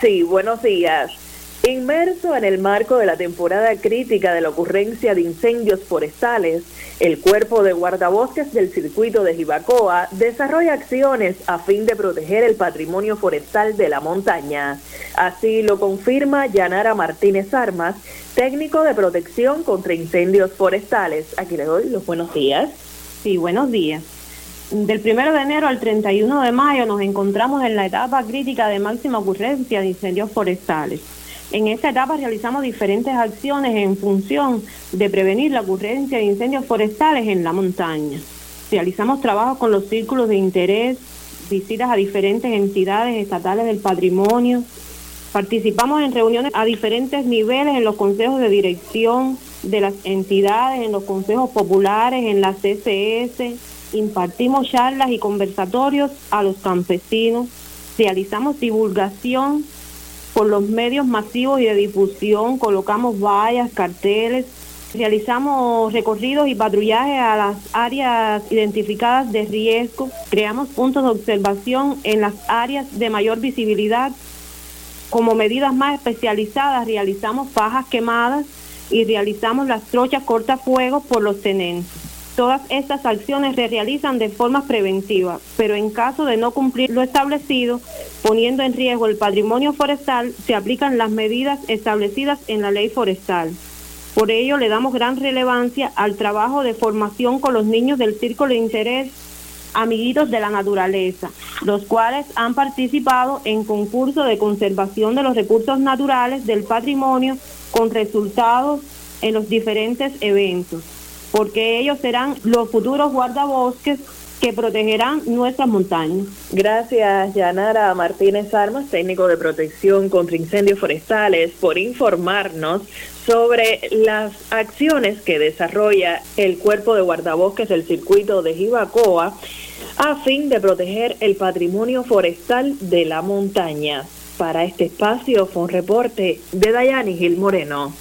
Sí, buenos días. Inmerso en el marco de la temporada crítica de la ocurrencia de incendios forestales, el Cuerpo de Guardabosques del Circuito de Jibacoa desarrolla acciones a fin de proteger el patrimonio forestal de la montaña. Así lo confirma Yanara Martínez Armas, técnico de protección contra incendios forestales. Aquí le doy los buenos días. Sí, buenos días. Del 1 de enero al 31 de mayo nos encontramos en la etapa crítica de máxima ocurrencia de incendios forestales. En esta etapa realizamos diferentes acciones en función de prevenir la ocurrencia de incendios forestales en la montaña. Realizamos trabajos con los círculos de interés, visitas a diferentes entidades estatales del patrimonio, participamos en reuniones a diferentes niveles en los consejos de dirección de las entidades, en los consejos populares, en la CCS, impartimos charlas y conversatorios a los campesinos, realizamos divulgación por los medios masivos y de difusión, colocamos vallas, carteles, realizamos recorridos y patrullajes a las áreas identificadas de riesgo, creamos puntos de observación en las áreas de mayor visibilidad. Como medidas más especializadas realizamos fajas quemadas y realizamos las trochas cortafuegos por los tenentes. Todas estas acciones se realizan de forma preventiva, pero en caso de no cumplir lo establecido, poniendo en riesgo el patrimonio forestal, se aplican las medidas establecidas en la ley forestal. Por ello, le damos gran relevancia al trabajo de formación con los niños del Círculo de Interés Amiguitos de la Naturaleza, los cuales han participado en concursos de conservación de los recursos naturales del patrimonio con resultados en los diferentes eventos porque ellos serán los futuros guardabosques que protegerán nuestras montañas. Gracias, Yanara Martínez Armas, técnico de protección contra incendios forestales, por informarnos sobre las acciones que desarrolla el cuerpo de guardabosques del circuito de Jibacoa a fin de proteger el patrimonio forestal de la montaña. Para este espacio fue un reporte de Dayani Gil Moreno.